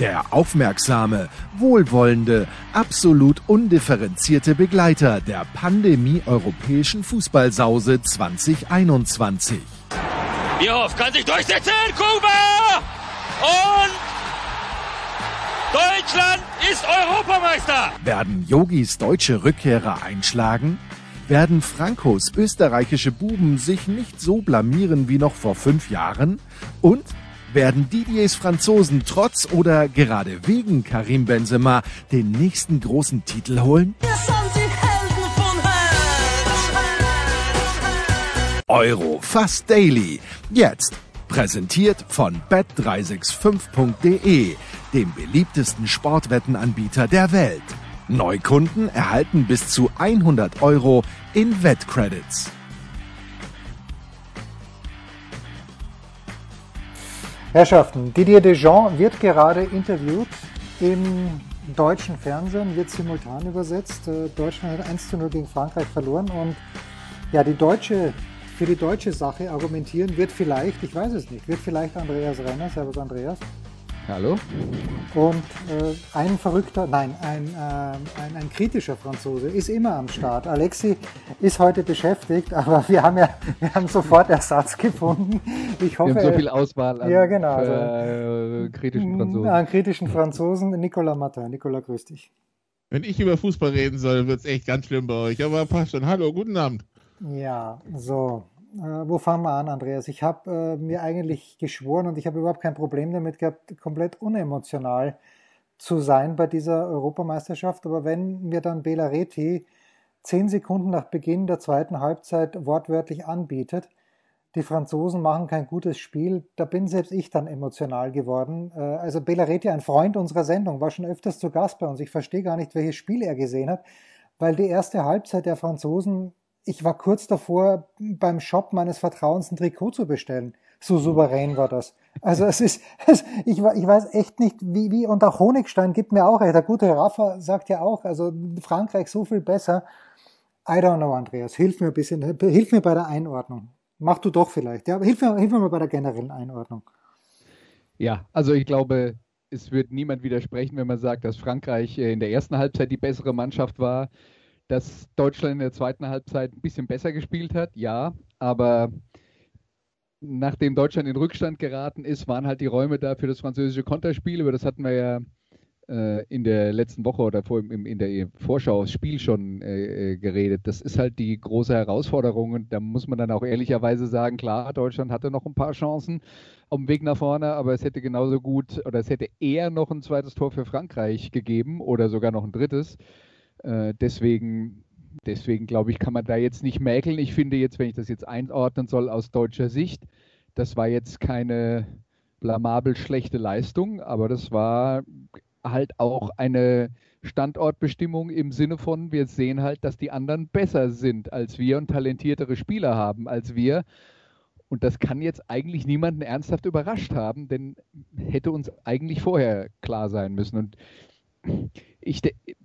Der aufmerksame, wohlwollende, absolut undifferenzierte Begleiter der Pandemie-europäischen Fußballsause 2021. Bierhoff kann sich durchsetzen, Kuba! Und Deutschland ist Europameister! Werden Yogis deutsche Rückkehrer einschlagen? Werden Frankos österreichische Buben sich nicht so blamieren wie noch vor fünf Jahren? Und werden Didiers Franzosen trotz oder gerade wegen Karim Benzema den nächsten großen Titel holen? Euro fast daily. Jetzt präsentiert von bet365.de, dem beliebtesten Sportwettenanbieter der Welt. Neukunden erhalten bis zu 100 Euro in Wettcredits. Herrschaften, Didier Deschamps wird gerade interviewt im deutschen Fernsehen, wird simultan übersetzt. Äh, Deutschland hat 1 zu 0 gegen Frankreich verloren und ja, die deutsche, für die deutsche Sache argumentieren wird vielleicht, ich weiß es nicht, wird vielleicht Andreas Renner, Servus Andreas, Hallo? Und äh, ein verrückter, nein, ein, äh, ein, ein, kritischer Franzose ist immer am Start. Alexi ist heute beschäftigt, aber wir haben ja wir haben sofort Ersatz gefunden. Ich hoffe, wir haben so viel Auswahl an ja, genau, also, äh, kritischen Franzosen. An kritischen Franzosen. Nicolas Martin. Nicolas, grüß dich. Wenn ich über Fußball reden soll, wird es echt ganz schlimm bei euch. Aber passt schon. Hallo, guten Abend. Ja, so. Äh, wo fangen wir an, Andreas? Ich habe äh, mir eigentlich geschworen und ich habe überhaupt kein Problem damit gehabt, komplett unemotional zu sein bei dieser Europameisterschaft. Aber wenn mir dann Bela Reti zehn Sekunden nach Beginn der zweiten Halbzeit wortwörtlich anbietet, die Franzosen machen kein gutes Spiel, da bin selbst ich dann emotional geworden. Äh, also Bela Reti, ein Freund unserer Sendung, war schon öfters zu Gast bei uns. Ich verstehe gar nicht, welches Spiel er gesehen hat, weil die erste Halbzeit der Franzosen ich war kurz davor, beim Shop meines Vertrauens ein Trikot zu bestellen. So souverän war das. Also es ist, es, ich, ich weiß echt nicht, wie, wie, und auch Honigstein gibt mir auch recht. Der gute Rafa sagt ja auch, also Frankreich so viel besser. I don't know, Andreas. Hilf mir ein bisschen, hilf mir bei der Einordnung. Mach du doch vielleicht. Ja, hilf mir, hilf mir mal bei der generellen Einordnung. Ja, also ich glaube, es wird niemand widersprechen, wenn man sagt, dass Frankreich in der ersten Halbzeit die bessere Mannschaft war dass Deutschland in der zweiten Halbzeit ein bisschen besser gespielt hat, ja, aber nachdem Deutschland in Rückstand geraten ist, waren halt die Räume da für das französische Konterspiel, über das hatten wir ja äh, in der letzten Woche oder vor, im, in der Vorschau das Spiel schon äh, äh, geredet. Das ist halt die große Herausforderung und da muss man dann auch ehrlicherweise sagen, klar, Deutschland hatte noch ein paar Chancen auf dem Weg nach vorne, aber es hätte genauso gut oder es hätte eher noch ein zweites Tor für Frankreich gegeben oder sogar noch ein drittes. Äh, deswegen, deswegen glaube ich, kann man da jetzt nicht mäkeln. Ich finde jetzt, wenn ich das jetzt einordnen soll aus deutscher Sicht, das war jetzt keine blamabel schlechte Leistung, aber das war halt auch eine Standortbestimmung im Sinne von, wir sehen halt, dass die anderen besser sind als wir und talentiertere Spieler haben als wir. Und das kann jetzt eigentlich niemanden ernsthaft überrascht haben, denn hätte uns eigentlich vorher klar sein müssen. Und ich,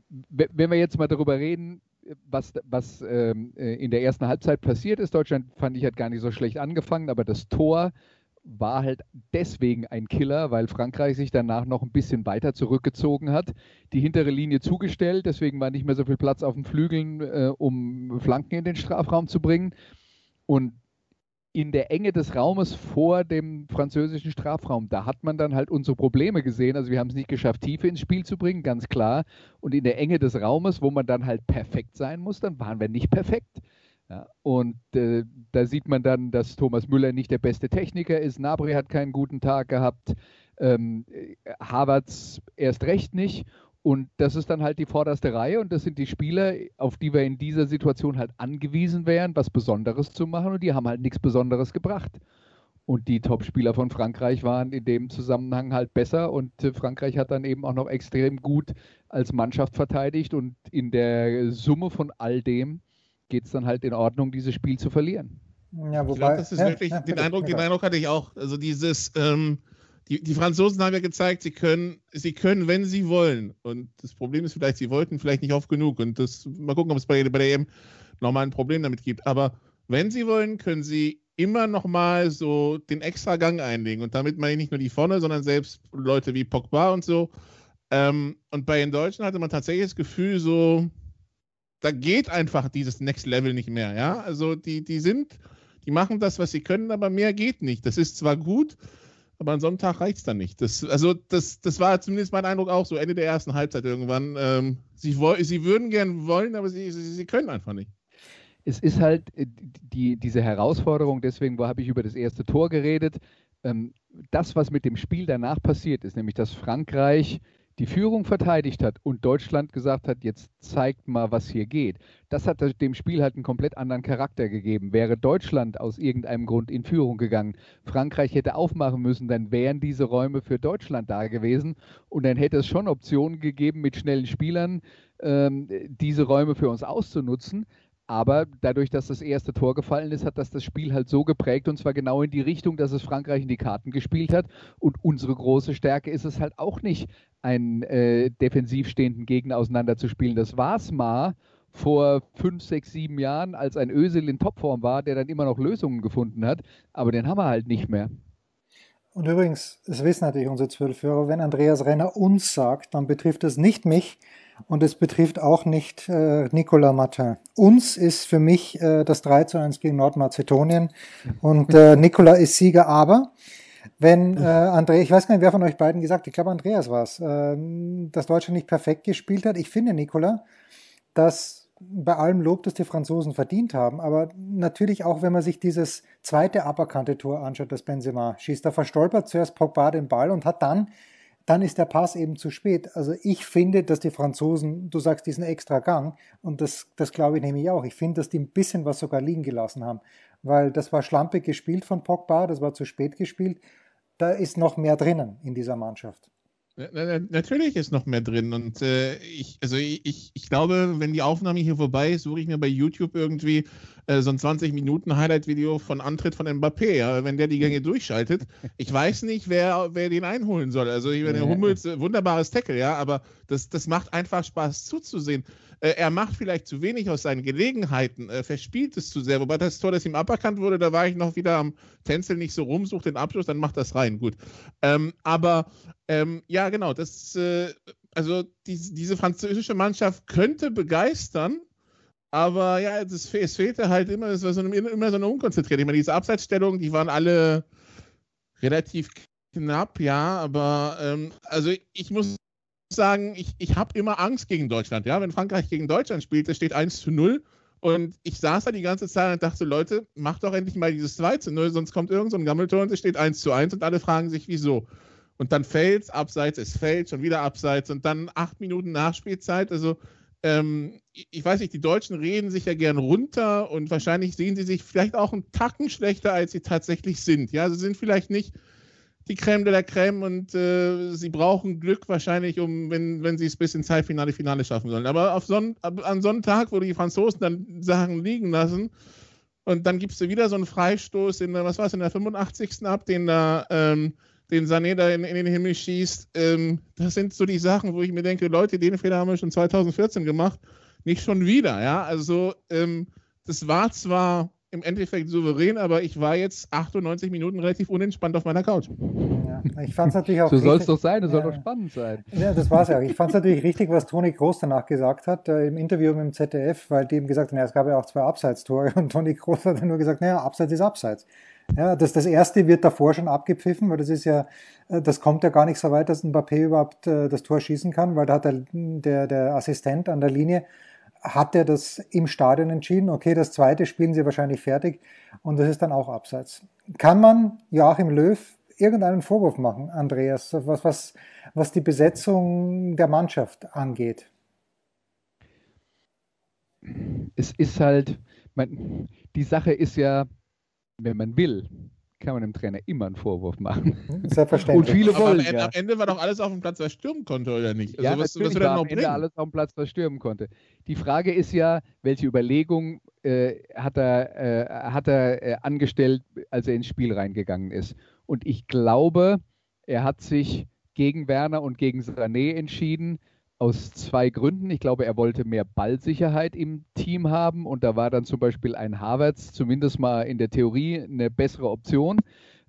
wenn wir jetzt mal darüber reden, was, was ähm, äh, in der ersten Halbzeit passiert ist, Deutschland fand ich hat gar nicht so schlecht angefangen, aber das Tor war halt deswegen ein Killer, weil Frankreich sich danach noch ein bisschen weiter zurückgezogen hat, die hintere Linie zugestellt, deswegen war nicht mehr so viel Platz auf den Flügeln, äh, um Flanken in den Strafraum zu bringen. Und in der Enge des Raumes vor dem französischen Strafraum, da hat man dann halt unsere Probleme gesehen. Also wir haben es nicht geschafft, Tiefe ins Spiel zu bringen, ganz klar. Und in der Enge des Raumes, wo man dann halt perfekt sein muss, dann waren wir nicht perfekt. Ja, und äh, da sieht man dann, dass Thomas Müller nicht der beste Techniker ist. Nabri hat keinen guten Tag gehabt. Ähm, Havertz erst recht nicht. Und das ist dann halt die vorderste Reihe und das sind die Spieler, auf die wir in dieser Situation halt angewiesen wären, was Besonderes zu machen und die haben halt nichts Besonderes gebracht. Und die Top-Spieler von Frankreich waren in dem Zusammenhang halt besser und äh, Frankreich hat dann eben auch noch extrem gut als Mannschaft verteidigt und in der Summe von all dem geht es dann halt in Ordnung, dieses Spiel zu verlieren. Ja, wobei, ich glaub, das ist ja, wirklich, ja, den, Eindruck, den Eindruck hatte ich auch. Also dieses, ähm, die, die Franzosen haben ja gezeigt, sie können, sie können, wenn sie wollen. Und das Problem ist vielleicht, sie wollten vielleicht nicht oft genug. Und das, mal gucken, ob es bei, bei der EM nochmal ein Problem damit gibt. Aber wenn sie wollen, können sie immer nochmal so den extra Gang einlegen. Und damit meine ich nicht nur die vorne, sondern selbst Leute wie Pogba und so. Ähm, und bei den Deutschen hatte man tatsächlich das Gefühl, so, da geht einfach dieses Next Level nicht mehr. Ja, also die, die sind, die machen das, was sie können, aber mehr geht nicht. Das ist zwar gut, aber an so einem Tag reicht es dann nicht. Das, also das, das war zumindest mein Eindruck auch so Ende der ersten Halbzeit irgendwann. Ähm, sie, sie würden gern wollen, aber sie, sie, sie können einfach nicht es ist halt äh, die, diese Herausforderung, deswegen habe ich über das erste Tor geredet. Ähm, das, was mit dem Spiel danach passiert ist, nämlich dass Frankreich die Führung verteidigt hat und Deutschland gesagt hat, jetzt zeigt mal, was hier geht. Das hat dem Spiel halt einen komplett anderen Charakter gegeben. Wäre Deutschland aus irgendeinem Grund in Führung gegangen, Frankreich hätte aufmachen müssen, dann wären diese Räume für Deutschland da gewesen und dann hätte es schon Optionen gegeben, mit schnellen Spielern ähm, diese Räume für uns auszunutzen. Aber dadurch, dass das erste Tor gefallen ist, hat das das Spiel halt so geprägt und zwar genau in die Richtung, dass es Frankreich in die Karten gespielt hat. Und unsere große Stärke ist es halt auch nicht, einen äh, defensiv stehenden Gegner auseinanderzuspielen. Das war es mal vor fünf, sechs, sieben Jahren, als ein Ösel in Topform war, der dann immer noch Lösungen gefunden hat. Aber den haben wir halt nicht mehr. Und übrigens, es wissen natürlich unsere Zwölfhörer, wenn Andreas Renner uns sagt, dann betrifft es nicht mich, und es betrifft auch nicht äh, Nicolas Martin. Uns ist für mich äh, das 3 zu 1 gegen Nordmazedonien und äh, Nicolas ist Sieger, aber wenn äh, André, ich weiß gar nicht, wer von euch beiden gesagt, ich glaube Andreas war es, äh, dass Deutschland nicht perfekt gespielt hat. Ich finde, Nicola, dass bei allem Lob, das die Franzosen verdient haben, aber natürlich auch, wenn man sich dieses zweite aberkannte Tor anschaut, das Benzema schießt, da verstolpert zuerst Pogba den Ball und hat dann dann ist der Pass eben zu spät. Also ich finde, dass die Franzosen, du sagst diesen extra Gang, und das, das glaube ich nämlich auch, ich finde, dass die ein bisschen was sogar liegen gelassen haben, weil das war schlampig gespielt von Pogba, das war zu spät gespielt. Da ist noch mehr drinnen in dieser Mannschaft. Natürlich ist noch mehr drin und äh, ich, also ich, ich glaube, wenn die Aufnahme hier vorbei ist, suche ich mir bei YouTube irgendwie äh, so ein 20 Minuten Highlight-Video von Antritt von Mbappé, ja, wenn der die Gänge durchschaltet. Ich weiß nicht, wer, wer den einholen soll. Also ich meine, Hummels, äh, wunderbares Tackle, ja, aber das, das macht einfach Spaß zuzusehen. Äh, er macht vielleicht zu wenig aus seinen Gelegenheiten, äh, verspielt es zu sehr. Wobei das Tor, das ihm aberkannt wurde, da war ich noch wieder am Tänzel nicht so rum, sucht den Abschluss, dann macht das rein. Gut. Ähm, aber ähm, ja, genau, das, äh, also die, diese französische Mannschaft könnte begeistern, aber ja, das, es fehlte halt immer, es war so immer so eine unkonzentrierte. Ich meine, diese Abseitsstellungen, die waren alle relativ knapp, ja, aber ähm, also ich muss sagen, ich, ich habe immer Angst gegen Deutschland. Ja, wenn Frankreich gegen Deutschland spielt, das steht 1 zu 0. Und ich saß da die ganze Zeit und dachte, Leute, macht doch endlich mal dieses 2 zu 0, sonst kommt irgend so ein Gammeltor und es steht 1 zu 1 und alle fragen sich, wieso. Und dann fällt es abseits, es fällt, schon wieder abseits und dann acht Minuten Nachspielzeit. Also, ähm, ich weiß nicht, die Deutschen reden sich ja gern runter und wahrscheinlich sehen sie sich vielleicht auch einen Tacken schlechter, als sie tatsächlich sind. Ja, sie sind vielleicht nicht die Creme de la Creme und äh, sie brauchen Glück wahrscheinlich, um, wenn, wenn sie es bis ins Halbfinale, Finale schaffen sollen. Aber auf so, an so einem Tag, wo die Franzosen dann Sachen liegen lassen und dann gibst du wieder so einen Freistoß in was war es, in der 85. ab, den da, ähm, den Sané da in, in, den Himmel schießt. Ähm, das sind so die Sachen, wo ich mir denke, Leute, den Fehler haben wir schon 2014 gemacht, nicht schon wieder, ja. Also ähm, das war zwar im Endeffekt souverän, aber ich war jetzt 98 Minuten relativ unentspannt auf meiner Couch. Ja, ich fand es natürlich auch. so soll es doch sein, es ja, soll doch spannend sein. Ja, das war es ja. Ich fand es natürlich richtig, was Toni Groß danach gesagt hat, äh, im Interview mit dem ZDF, weil die ihm gesagt haben, ja, es gab ja auch zwei Abseitstore und Toni Groß hat dann nur gesagt, naja, Abseits ist Abseits. Ja, das, das erste wird davor schon abgepfiffen, weil das ist ja, äh, das kommt ja gar nicht so weit, dass ein Mbappé überhaupt äh, das Tor schießen kann, weil da hat der, der, der Assistent an der Linie hat er das im Stadion entschieden. Okay, das zweite spielen sie wahrscheinlich fertig und das ist dann auch abseits. Kann man Joachim Löw irgendeinen Vorwurf machen, Andreas, was, was, was die Besetzung der Mannschaft angeht? Es ist halt, man, die Sache ist ja, wenn man will, kann man dem Trainer immer einen Vorwurf machen. Selbstverständlich. Und viele wollen. Aber am, ja. am, Ende war doch alles auf dem Platz, was stürmen konnte, oder nicht? Also ja, was, was war am Ende alles auf dem Platz, was stürmen konnte. Die Frage ist ja, welche Überlegung äh, hat er, äh, hat er äh, angestellt, als er ins Spiel reingegangen ist. Und ich glaube, er hat sich gegen Werner und gegen Sané entschieden, aus zwei Gründen. Ich glaube, er wollte mehr Ballsicherheit im Team haben und da war dann zum Beispiel ein Havertz zumindest mal in der Theorie eine bessere Option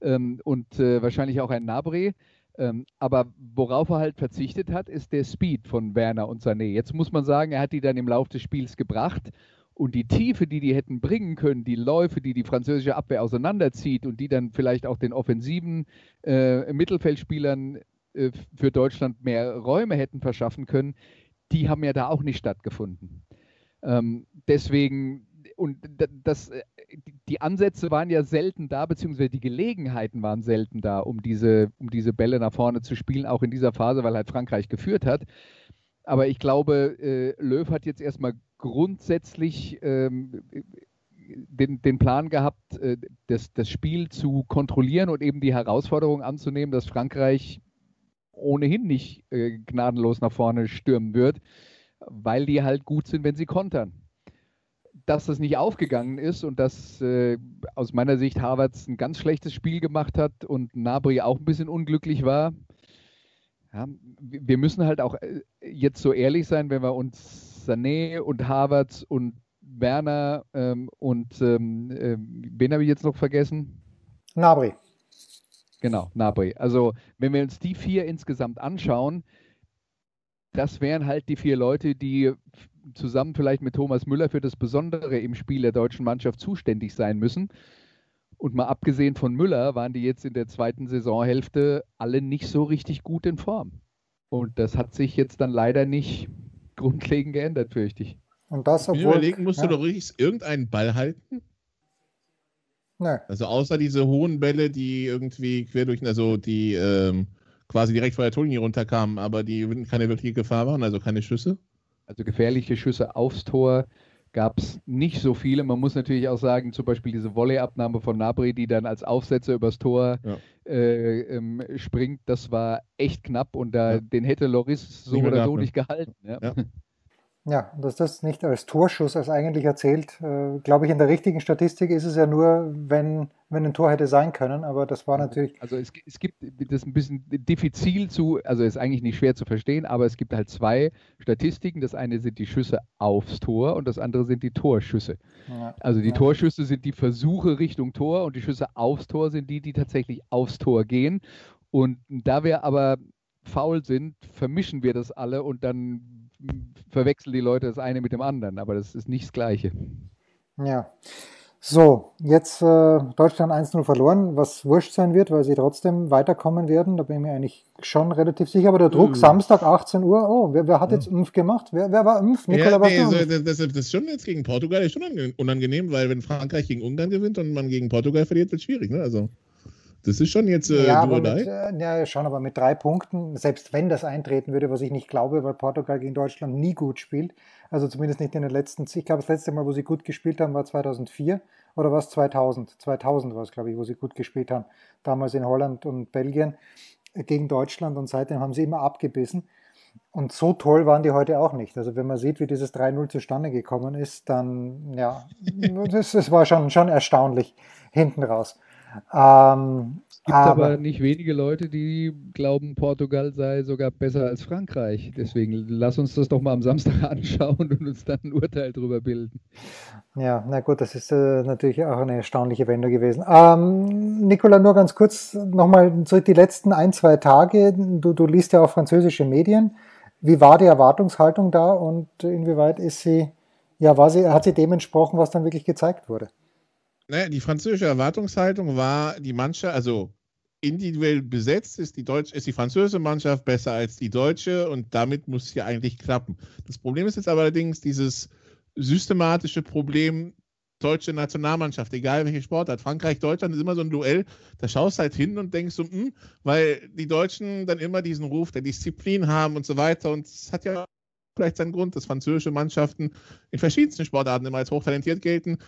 ähm, und äh, wahrscheinlich auch ein Nabri. Ähm, aber worauf er halt verzichtet hat, ist der Speed von Werner und Sané. Jetzt muss man sagen, er hat die dann im Laufe des Spiels gebracht und die Tiefe, die die hätten bringen können, die Läufe, die die französische Abwehr auseinanderzieht und die dann vielleicht auch den offensiven äh, Mittelfeldspielern äh, für Deutschland mehr Räume hätten verschaffen können, die haben ja da auch nicht stattgefunden. Ähm, deswegen, und das, äh, die Ansätze waren ja selten da, beziehungsweise die Gelegenheiten waren selten da, um diese, um diese Bälle nach vorne zu spielen, auch in dieser Phase, weil halt Frankreich geführt hat. Aber ich glaube, äh, Löw hat jetzt erstmal grundsätzlich ähm, den, den, Plan gehabt, äh, das, das Spiel zu kontrollieren und eben die Herausforderung anzunehmen, dass Frankreich ohnehin nicht äh, gnadenlos nach vorne stürmen wird, weil die halt gut sind, wenn sie kontern. Dass das nicht aufgegangen ist und dass äh, aus meiner Sicht Harvards ein ganz schlechtes Spiel gemacht hat und Nabri auch ein bisschen unglücklich war. Ja, wir müssen halt auch äh, jetzt so ehrlich sein, wenn wir uns Sané und Harvards und Werner ähm, und ähm, äh, wen habe ich jetzt noch vergessen? Nabri. Genau, Nabri. Also wenn wir uns die vier insgesamt anschauen, das wären halt die vier Leute, die zusammen vielleicht mit Thomas Müller für das Besondere im Spiel der deutschen Mannschaft zuständig sein müssen. Und mal abgesehen von Müller waren die jetzt in der zweiten Saisonhälfte alle nicht so richtig gut in Form. Und das hat sich jetzt dann leider nicht grundlegend geändert, fürchte ich. Und das, obwohl, überlegen, musst ja. du doch richtig irgendeinen Ball halten? Nee. Also außer diese hohen Bälle, die irgendwie quer durch, also die ähm, quasi direkt vor der Torlinie runterkamen, aber die keine wirkliche Gefahr waren, also keine Schüsse. Also gefährliche Schüsse aufs Tor gab es nicht so viele. Man muss natürlich auch sagen, zum Beispiel diese Volleyabnahme von Nabri, die dann als Aufsetzer übers Tor ja. äh, ähm, springt, das war echt knapp und da, ja. den hätte Loris so oder so nicht gehalten. Ja. Ja, dass das nicht als Torschuss als eigentlich erzählt, äh, glaube ich, in der richtigen Statistik ist es ja nur, wenn, wenn ein Tor hätte sein können, aber das war natürlich. Also es, es gibt das ein bisschen diffizil zu, also ist eigentlich nicht schwer zu verstehen, aber es gibt halt zwei Statistiken. Das eine sind die Schüsse aufs Tor und das andere sind die Torschüsse. Ja, also die ja. Torschüsse sind die Versuche Richtung Tor und die Schüsse aufs Tor sind die, die tatsächlich aufs Tor gehen. Und da wir aber faul sind, vermischen wir das alle und dann verwechseln die Leute das eine mit dem anderen, aber das ist nicht das Gleiche. Ja. So, jetzt äh, Deutschland 1-0 verloren, was wurscht sein wird, weil sie trotzdem weiterkommen werden. Da bin ich mir eigentlich schon relativ sicher. Aber der Druck, mhm. Samstag 18 Uhr, oh, wer, wer hat jetzt Impf gemacht? Wer, wer war Impf? Nikola ja, nee, so, das, das, ist schon jetzt gegen Portugal ist schon unangenehm, weil wenn Frankreich gegen Ungarn gewinnt und man gegen Portugal verliert, wird es schwierig. Ne? Also. Das ist schon jetzt äh, ja, aber mit, äh, ja, schon, aber mit drei Punkten, selbst wenn das eintreten würde, was ich nicht glaube, weil Portugal gegen Deutschland nie gut spielt, also zumindest nicht in den letzten, ich glaube, das letzte Mal, wo sie gut gespielt haben, war 2004 oder war es 2000? 2000 war es, glaube ich, wo sie gut gespielt haben, damals in Holland und Belgien äh, gegen Deutschland und seitdem haben sie immer abgebissen. Und so toll waren die heute auch nicht. Also wenn man sieht, wie dieses 3-0 zustande gekommen ist, dann ja, das, das war schon, schon erstaunlich hinten raus. Ähm, es gibt aber, aber, nicht wenige Leute, die glauben, Portugal sei sogar besser als Frankreich. Deswegen lass uns das doch mal am Samstag anschauen und uns dann ein Urteil darüber bilden. Ja, na gut, das ist äh, natürlich auch eine erstaunliche Wende gewesen. Ähm, Nicola, nur ganz kurz nochmal zurück die letzten ein, zwei Tage. Du, du liest ja auch französische Medien. Wie war die Erwartungshaltung da und inwieweit ist sie, ja, war sie, hat sie dem entsprochen, was dann wirklich gezeigt wurde? Naja, die französische Erwartungshaltung war, die Mannschaft, also individuell besetzt ist die, Deutsch, ist die französische Mannschaft besser als die deutsche und damit muss es ja eigentlich klappen. Das Problem ist jetzt aber allerdings dieses systematische Problem deutsche Nationalmannschaft, egal welche Sportart. Frankreich, Deutschland ist immer so ein Duell, da schaust halt hin und denkst so, mh, hm, weil die Deutschen dann immer diesen Ruf der Disziplin haben und so weiter und es hat ja vielleicht seinen Grund, dass französische Mannschaften in verschiedensten Sportarten immer als hochtalentiert gelten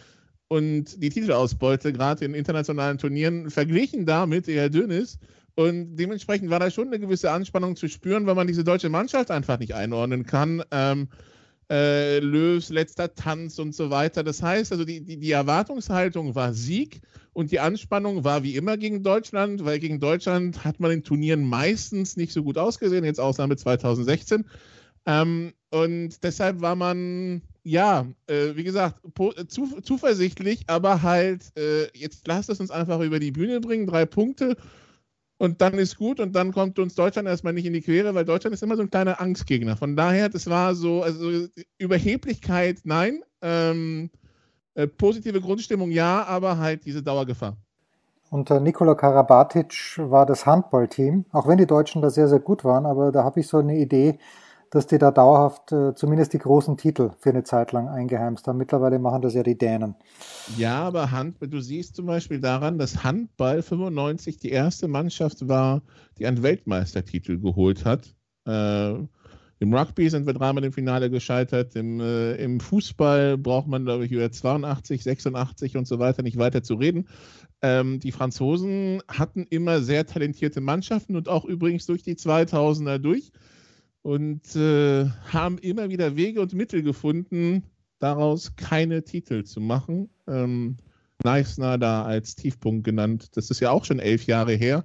und die Titelausbeute gerade in internationalen Turnieren verglichen damit eher dünn ist. Und dementsprechend war da schon eine gewisse Anspannung zu spüren, weil man diese deutsche Mannschaft einfach nicht einordnen kann. Ähm, äh, Löws letzter Tanz und so weiter. Das heißt also, die, die, die Erwartungshaltung war Sieg und die Anspannung war wie immer gegen Deutschland, weil gegen Deutschland hat man in Turnieren meistens nicht so gut ausgesehen, jetzt Ausnahme 2016. Ähm, und deshalb war man, ja, äh, wie gesagt, zu, zuversichtlich, aber halt, äh, jetzt lasst es uns einfach über die Bühne bringen, drei Punkte und dann ist gut und dann kommt uns Deutschland erstmal nicht in die Quere, weil Deutschland ist immer so ein kleiner Angstgegner. Von daher, das war so, also Überheblichkeit, nein, ähm, äh, positive Grundstimmung ja, aber halt diese Dauergefahr. Unter Nikola Karabatic war das Handballteam, auch wenn die Deutschen da sehr, sehr gut waren, aber da habe ich so eine Idee, dass die da dauerhaft äh, zumindest die großen Titel für eine Zeit lang eingeheimst haben. Mittlerweile machen das ja die Dänen. Ja, aber Handball, du siehst zum Beispiel daran, dass Handball 95 die erste Mannschaft war, die einen Weltmeistertitel geholt hat. Äh, Im Rugby sind wir dreimal im Finale gescheitert. Im, äh, Im, Fußball braucht man, glaube ich, über 82, 86 und so weiter nicht weiter zu reden. Ähm, die Franzosen hatten immer sehr talentierte Mannschaften und auch übrigens durch die 2000er durch und äh, haben immer wieder Wege und Mittel gefunden, daraus keine Titel zu machen. Ähm, Neisner da als Tiefpunkt genannt. Das ist ja auch schon elf Jahre her,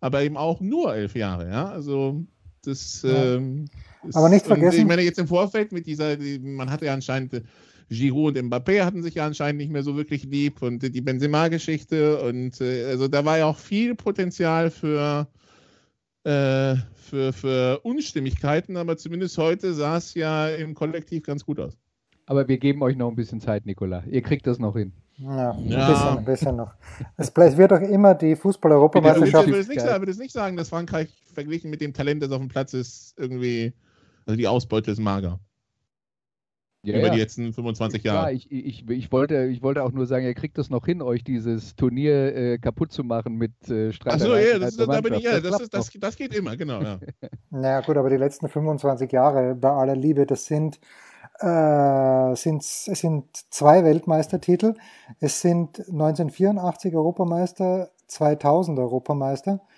aber eben auch nur elf Jahre. Ja, also das. Ja. Ähm, ist, aber nicht vergessen. Ich meine jetzt im Vorfeld mit dieser, man hatte ja anscheinend Giroud und Mbappé hatten sich ja anscheinend nicht mehr so wirklich lieb und die Benzema-Geschichte und äh, also da war ja auch viel Potenzial für äh, für, für Unstimmigkeiten, aber zumindest heute sah es ja im Kollektiv ganz gut aus. Aber wir geben euch noch ein bisschen Zeit, Nikola. Ihr kriegt das noch hin. Ja, ein, ja. Bisschen, ein bisschen noch. Es wird doch immer die Fußball-Europameisterschaft. Ich würde nicht, sagen, nicht sagen, dass Frankreich verglichen mit dem Talent, das auf dem Platz ist, irgendwie, also die Ausbeute ist mager. Ja, über ja. die letzten 25 Jahre. Ja, ich, ich, ich, wollte, ich wollte auch nur sagen, ihr kriegt das noch hin, euch dieses Turnier äh, kaputt zu machen mit äh, Achso, ja, das, da bin ich, ja das, das, das, das, geht immer, genau. Ja. naja, gut, aber die letzten 25 Jahre, bei aller Liebe, das sind, äh, sind, es sind zwei Weltmeistertitel. Es sind 1984 Europameister, 2000 Europameister äh,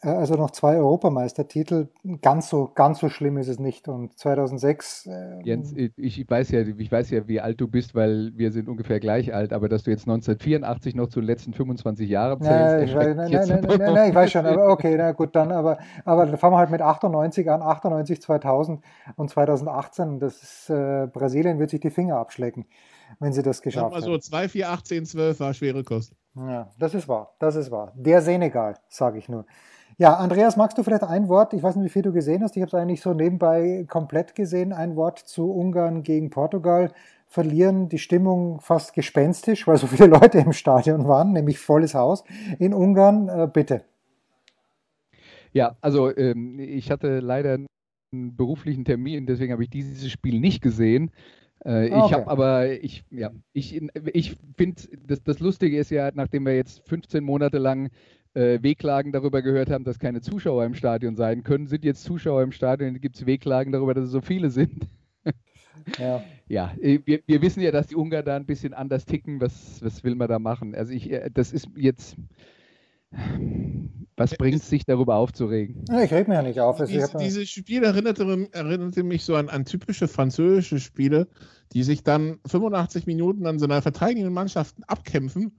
also noch zwei Europameistertitel. Ganz so, ganz so schlimm ist es nicht. Und 2006. Äh, Jens, ich, ich, weiß ja, ich weiß ja, wie alt du bist, weil wir sind ungefähr gleich alt. Aber dass du jetzt 1984 noch zu den letzten 25 Jahren zählst, nein, nein, nein, nein, nein, nein, ich weiß schon. Aber okay, na gut, dann. Aber, aber fangen wir halt mit 98 an. 98, 2000 und 2018. Das ist, äh, Brasilien wird sich die Finger abschlecken, wenn sie das geschafft haben. Also 2, 4, 18, 12 war schwere Kost. Ja, das ist wahr. Das ist wahr. Der Senegal, sage ich nur. Ja, Andreas, magst du vielleicht ein Wort, ich weiß nicht, wie viel du gesehen hast, ich habe es eigentlich so nebenbei komplett gesehen, ein Wort zu Ungarn gegen Portugal verlieren, die Stimmung fast gespenstisch, weil so viele Leute im Stadion waren, nämlich volles Haus in Ungarn. Äh, bitte. Ja, also ähm, ich hatte leider einen beruflichen Termin, deswegen habe ich dieses Spiel nicht gesehen. Äh, okay. Ich habe aber, ich, ja, ich, ich finde, das, das Lustige ist ja, nachdem wir jetzt 15 Monate lang äh, Wehklagen darüber gehört haben, dass keine Zuschauer im Stadion sein können, sind jetzt Zuschauer im Stadion, gibt es Wehklagen darüber, dass es so viele sind. ja, ja äh, wir, wir, wissen ja, dass die Ungarn da ein bisschen anders ticken. Was, was will man da machen? Also ich, äh, das ist jetzt. Was bringt es sich darüber aufzuregen? Ich reg mir ja nicht auf. Dies, dieses Spiel erinnerte, erinnerte, mich so an, an, typische französische Spiele, die sich dann 85 Minuten an so einer verteidigenden Mannschaft abkämpfen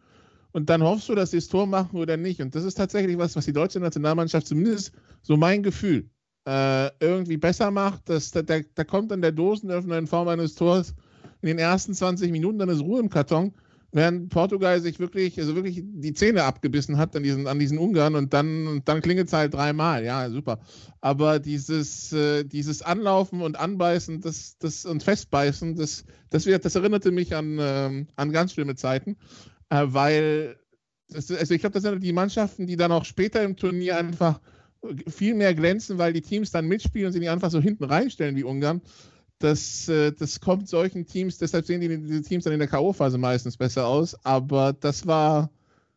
und dann hoffst du, dass sie das Tor machen oder nicht. Und das ist tatsächlich was, was die deutsche Nationalmannschaft zumindest so mein Gefühl äh, irgendwie besser macht. Dass, da, da kommt dann der Dosenöffner in Form eines Tors in den ersten 20 Minuten, dann ist Ruhe im Karton, während Portugal sich wirklich, also wirklich die Zähne abgebissen hat an diesen, an diesen Ungarn und dann, dann klingelt es halt dreimal. Ja, super. Aber dieses, äh, dieses Anlaufen und Anbeißen das, das, und Festbeißen, das, das, das erinnerte mich an, äh, an ganz schlimme Zeiten äh, weil das, also ich glaube, das sind die Mannschaften, die dann auch später im Turnier einfach viel mehr glänzen, weil die Teams dann mitspielen und sie nicht einfach so hinten reinstellen wie Ungarn. Das, äh, das kommt solchen Teams, deshalb sehen die, diese Teams dann in der K.O.-Phase meistens besser aus. Aber das war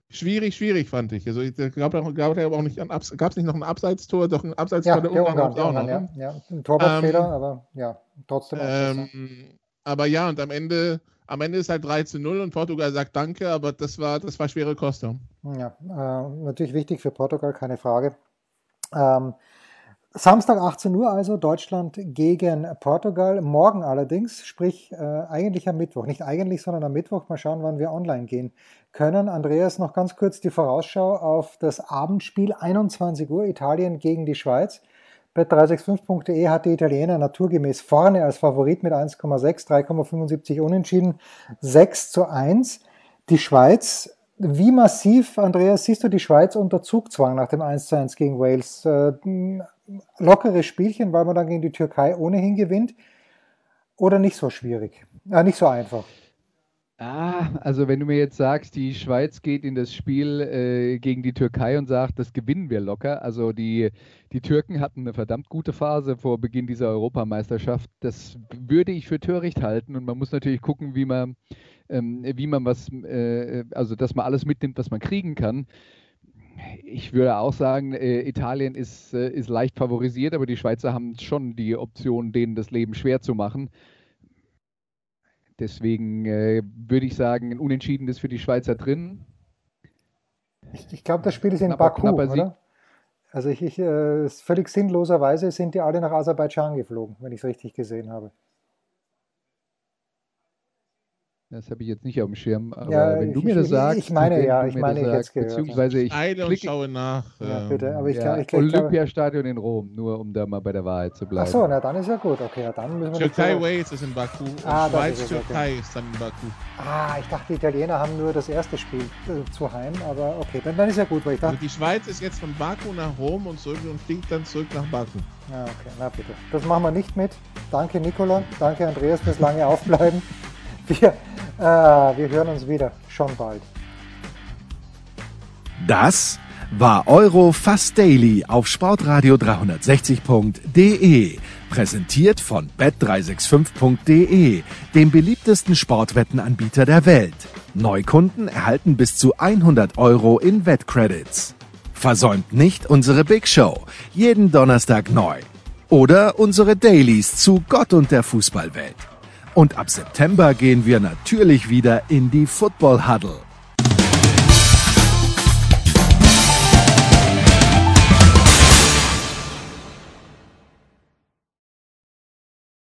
schwierig, schwierig, fand ich. Also ich glaube gab es auch nicht, gab es nicht noch ein Abseitstor, doch ein Abseitstor ja, der Ungarn, Ungarn, auch Ungarn, noch. Ja, ne? ja. ein Torwartfehler, ähm, aber ja, trotzdem. Ähm, aber ja, und am Ende am Ende ist halt 3 zu 0 und Portugal sagt Danke, aber das war, das war schwere Kost. Ja, äh, natürlich wichtig für Portugal, keine Frage. Ähm, Samstag 18 Uhr also Deutschland gegen Portugal. Morgen allerdings, sprich äh, eigentlich am Mittwoch. Nicht eigentlich, sondern am Mittwoch. Mal schauen, wann wir online gehen können. Andreas, noch ganz kurz die Vorausschau auf das Abendspiel 21 Uhr Italien gegen die Schweiz. Bet365.de hat die Italiener naturgemäß vorne als Favorit mit 1,6, 3,75 unentschieden, 6 zu 1. Die Schweiz wie massiv, Andreas, siehst du die Schweiz unter Zugzwang nach dem 1 zu 1 gegen Wales? Äh, lockeres Spielchen, weil man dann gegen die Türkei ohnehin gewinnt? Oder nicht so schwierig? Äh, nicht so einfach? Ah, also wenn du mir jetzt sagst, die Schweiz geht in das Spiel äh, gegen die Türkei und sagt, das gewinnen wir locker. Also die, die Türken hatten eine verdammt gute Phase vor Beginn dieser Europameisterschaft. Das würde ich für töricht halten und man muss natürlich gucken, wie man ähm, wie man was, äh, also dass man alles mitnimmt, was man kriegen kann. Ich würde auch sagen, äh, Italien ist, äh, ist leicht favorisiert, aber die Schweizer haben schon die Option, denen das Leben schwer zu machen. Deswegen äh, würde ich sagen, ein Unentschieden ist für die Schweizer drin. Ich, ich glaube, das Spiel ist in knapper, Baku, knapper oder? Also ich, ich äh, völlig sinnloserweise sind die alle nach Aserbaidschan geflogen, wenn ich es richtig gesehen habe. Das habe ich jetzt nicht auf dem Schirm, aber ja, wenn du ich, mir das ich, sagst, ich meine ja, ich meine sagst, jetzt gehört. beziehungsweise ich Eile und schaue nach. Ja, bitte, aber ich, ja, ich, ich Olympiastadion in Rom, nur um da mal bei der Wahrheit zu bleiben. Ach so, na dann ist ja gut, okay, ja, dann müssen wir Türkei Wales ist in Baku, ah, Schweiz Türkei ist dann in Baku. Ah, ich dachte, die Italiener haben nur das erste Spiel äh, zu Heim, aber okay, dann, dann ist ja gut, weil ich dachte. Also die Schweiz ist jetzt von Baku nach Rom und zurück und fliegt dann zurück nach Baku. Ja, okay, na bitte. Das machen wir nicht mit. Danke Nicola, danke Andreas fürs lange Aufbleiben. Wir, äh, wir hören uns wieder, schon bald. Das war Euro Fast Daily auf Sportradio 360.de. Präsentiert von bet365.de, dem beliebtesten Sportwettenanbieter der Welt. Neukunden erhalten bis zu 100 Euro in Wettcredits. Versäumt nicht unsere Big Show, jeden Donnerstag neu. Oder unsere Dailies zu Gott und der Fußballwelt. Und ab September gehen wir natürlich wieder in die Football Huddle.